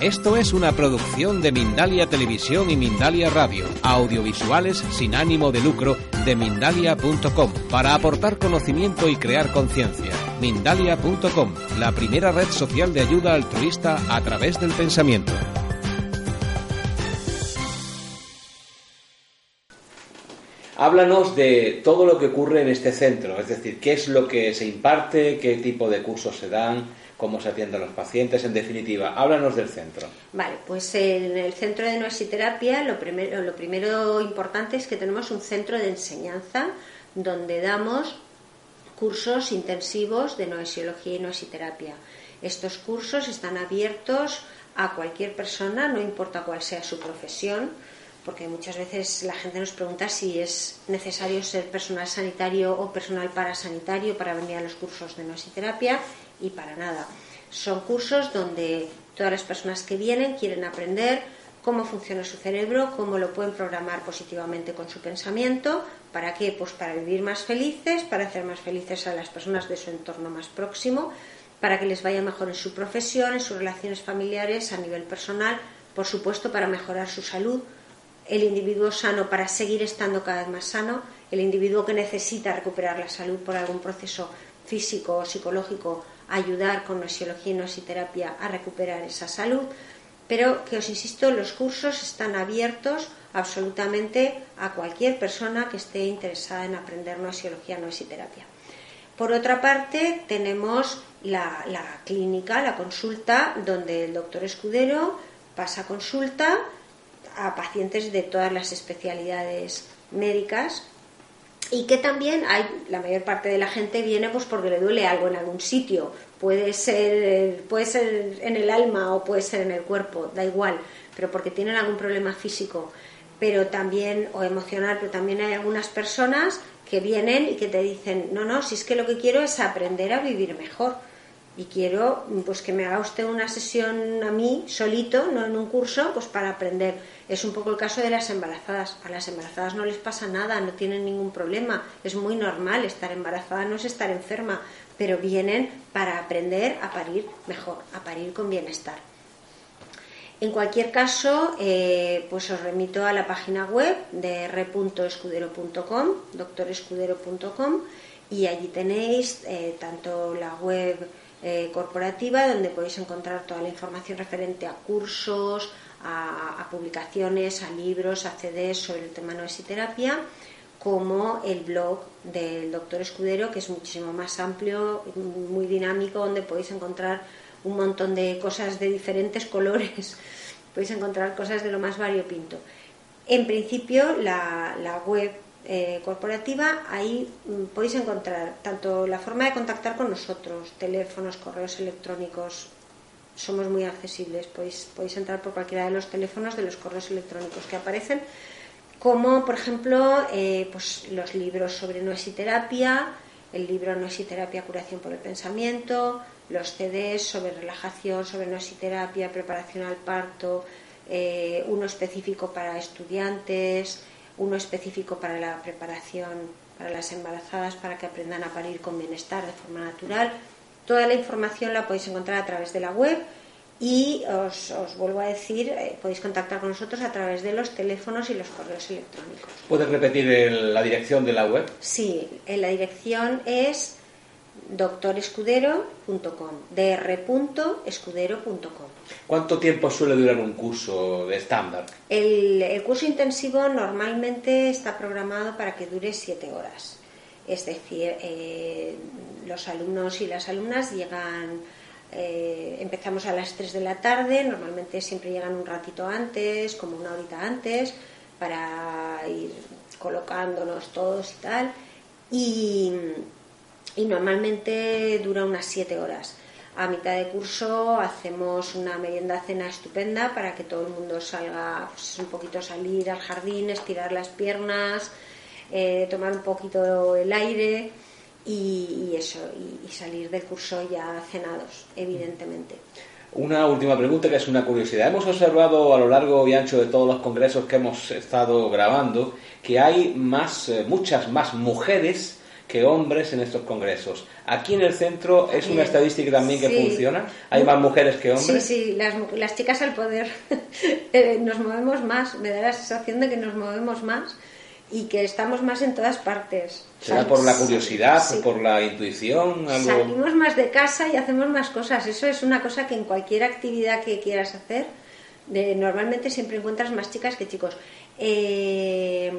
Esto es una producción de Mindalia Televisión y Mindalia Radio, audiovisuales sin ánimo de lucro de mindalia.com, para aportar conocimiento y crear conciencia. Mindalia.com, la primera red social de ayuda altruista a través del pensamiento. Háblanos de todo lo que ocurre en este centro, es decir, qué es lo que se imparte, qué tipo de cursos se dan, cómo se atienden los pacientes, en definitiva, háblanos del centro. Vale, pues en el centro de noesiterapia lo primero, lo primero importante es que tenemos un centro de enseñanza donde damos cursos intensivos de noesiología y noesiterapia. Estos cursos están abiertos a cualquier persona, no importa cuál sea su profesión, porque muchas veces la gente nos pregunta si es necesario ser personal sanitario o personal parasanitario para venir a los cursos de noesiterapia y para nada. Son cursos donde todas las personas que vienen quieren aprender cómo funciona su cerebro, cómo lo pueden programar positivamente con su pensamiento, ¿para qué? Pues para vivir más felices, para hacer más felices a las personas de su entorno más próximo, para que les vaya mejor en su profesión, en sus relaciones familiares, a nivel personal, por supuesto para mejorar su salud, el individuo sano para seguir estando cada vez más sano, el individuo que necesita recuperar la salud por algún proceso físico o psicológico ayudar con nosiología y nositerapia a recuperar esa salud, pero que os insisto, los cursos están abiertos absolutamente a cualquier persona que esté interesada en aprender nosiología y. Por otra parte, tenemos la, la clínica, la consulta, donde el doctor Escudero pasa consulta a pacientes de todas las especialidades médicas y que también hay la mayor parte de la gente viene pues porque le duele algo en algún sitio puede ser puede ser en el alma o puede ser en el cuerpo da igual pero porque tienen algún problema físico pero también o emocional pero también hay algunas personas que vienen y que te dicen no no si es que lo que quiero es aprender a vivir mejor y quiero pues que me haga usted una sesión a mí solito no en un curso pues para aprender es un poco el caso de las embarazadas. A las embarazadas no les pasa nada, no tienen ningún problema. Es muy normal estar embarazada, no es estar enferma, pero vienen para aprender a parir mejor, a parir con bienestar. En cualquier caso, eh, pues os remito a la página web de r.escudero.com, doctorescudero.com, y allí tenéis eh, tanto la web eh, corporativa, donde podéis encontrar toda la información referente a cursos, a, publicaciones, a libros, a CDs sobre el tema noesiterapia, como el blog del doctor Escudero, que es muchísimo más amplio, muy dinámico, donde podéis encontrar un montón de cosas de diferentes colores, podéis encontrar cosas de lo más variopinto. En principio, la, web eh, corporativa, ahí mm, podéis encontrar tanto la forma de contactar con nosotros, teléfonos, correos electrónicos, somos muy accesibles. Podéis, podéis entrar por cualquiera de los teléfonos de los correos electrónicos que aparecen, como por ejemplo eh, pues, los libros sobre noesiterapia, el libro Noesiterapia, curación por el pensamiento, los CDs sobre relajación, sobre noesiterapia, preparación al parto, eh, uno específico para estudiantes, uno específico para la preparación para las embarazadas para que aprendan a parir con bienestar de forma natural. Toda la información la podéis encontrar a través de la web y os, vuelvo a decir, eh, podéis contactar con nosotros a través de los teléfonos y los correos electrónicos. ¿Puedes repetir la dirección de la web? Sí, la dirección es doctorescudero.com, dr.escudero.com. ¿Cuánto tiempo suele durar un curso de estándar? El, curso intensivo normalmente está programado para que dure siete horas. Es decir, eh, los alumnos y las alumnas llegan, eh, empezamos a las 3 de la tarde, normalmente siempre llegan un ratito antes, como una horita antes, para ir colocándonos todos y tal. Y, normalmente dura unas 7 horas. A mitad de curso hacemos una merienda cena estupenda para que todo el mundo salga, pues un poquito salir al jardín, estirar las piernas, eh, tomar un poquito el aire y, eso, y, salir del curso ya cenados, evidentemente. Una última pregunta que es una curiosidad. Hemos observado a lo largo y ancho de todos los congresos que hemos estado grabando que hay más, eh, muchas más mujeres que hombres en estos congresos. Aquí en el centro es una estadística también que funciona. ¿Hay más mujeres que hombres? Sí, sí, las, las chicas al poder eh, nos movemos más. Me da la sensación de que nos movemos más y que estamos más en todas partes. ¿Será por la curiosidad, por la intuición? Salimos más de casa y hacemos más cosas. Eso es una cosa que en cualquier actividad que quieras hacer, de, normalmente siempre encuentras más chicas que chicos. Eh,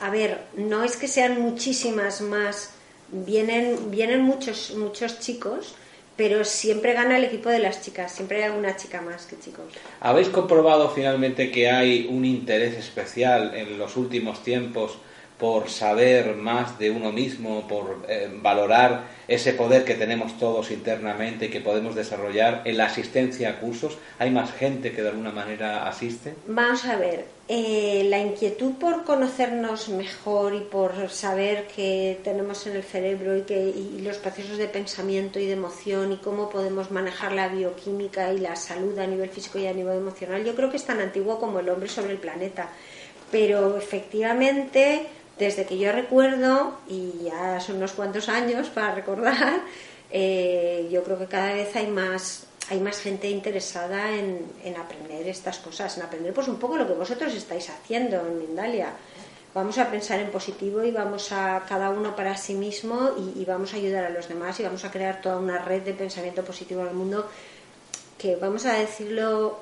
a ver, no es que sean muchísimas más, vienen, vienen muchos, muchos chicos, pero siempre gana el equipo de las chicas, siempre hay alguna chica más que chicos. ¿Habéis comprobado finalmente que hay un interés especial en los últimos tiempos por saber más de uno mismo, por eh, valorar ese poder que tenemos todos internamente y que podemos desarrollar en la asistencia a cursos? ¿Hay más gente que de alguna manera asiste? Vamos a ver, eh, la inquietud por conocernos mejor y por saber qué tenemos en el cerebro y, que, y los procesos de pensamiento y de emoción y cómo podemos manejar la bioquímica y la salud a nivel físico y a nivel emocional, yo creo que es tan antiguo como el hombre sobre el planeta. Pero efectivamente desde que yo recuerdo, y ya son unos cuantos años para recordar, eh, yo creo que cada vez hay más, hay más gente interesada en, aprender estas cosas, en aprender pues un poco lo que vosotros estáis haciendo en Mindalia. Vamos a pensar en positivo y vamos a cada uno para sí mismo y, y vamos a ayudar a los demás y vamos a crear toda una red de pensamiento positivo en el mundo que vamos a decirlo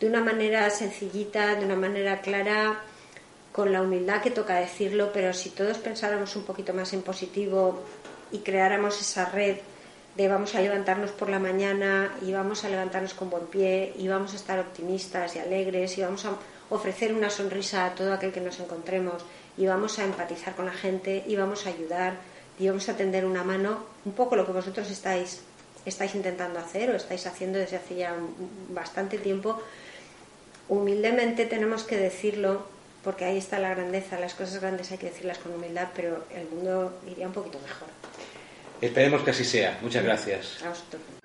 de una manera sencillita, de una manera clara, con la humildad que toca decirlo, pero si todos pensáramos un poquito más en positivo y creáramos esa red de vamos a levantarnos por la mañana y vamos a levantarnos con buen pie y vamos a estar optimistas y alegres y vamos a ofrecer una sonrisa a todo aquel que nos encontremos y vamos a empatizar con la gente y vamos a ayudar y vamos a tender una mano, un poco lo que vosotros estáis, estáis intentando hacer o estáis haciendo desde hace ya bastante tiempo, humildemente tenemos que decirlo porque ahí está la grandeza. Las cosas grandes hay que decirlas con humildad, pero el mundo iría un poquito mejor. Esperemos que así sea. Muchas gracias. A